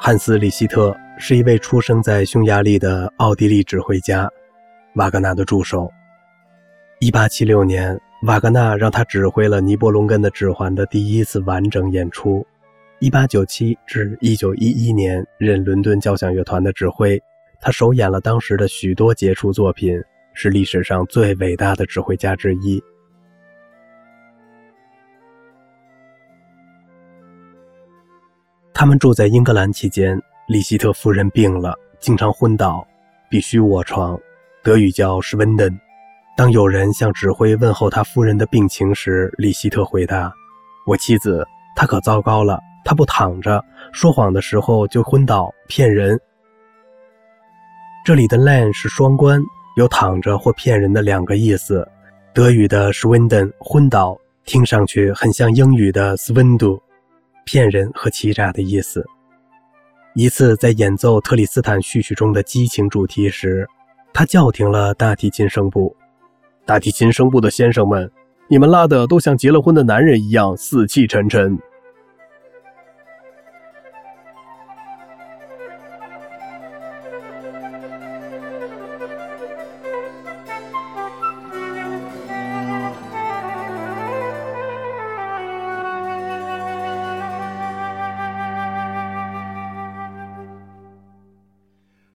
汉斯·里希特是一位出生在匈牙利的奥地利指挥家，瓦格纳的助手。1876年，瓦格纳让他指挥了《尼伯龙根的指环》的第一次完整演出。1897至1911年，任伦敦交响乐团的指挥，他首演了当时的许多杰出作品，是历史上最伟大的指挥家之一。他们住在英格兰期间，里希特夫人病了，经常昏倒，必须卧床，德语叫 schwinden。当有人向指挥问候他夫人的病情时，里希特回答：“我妻子，她可糟糕了，她不躺着，说谎的时候就昏倒，骗人。”这里的 l a n 是双关，有躺着或骗人的两个意思。德语的 schwinden 昏倒，听上去很像英语的 “swindle”。骗人和欺诈的意思。一次在演奏特里斯坦序曲中的激情主题时，他叫停了大提琴声部。大提琴声部的先生们，你们拉的都像结了婚的男人一样死气沉沉。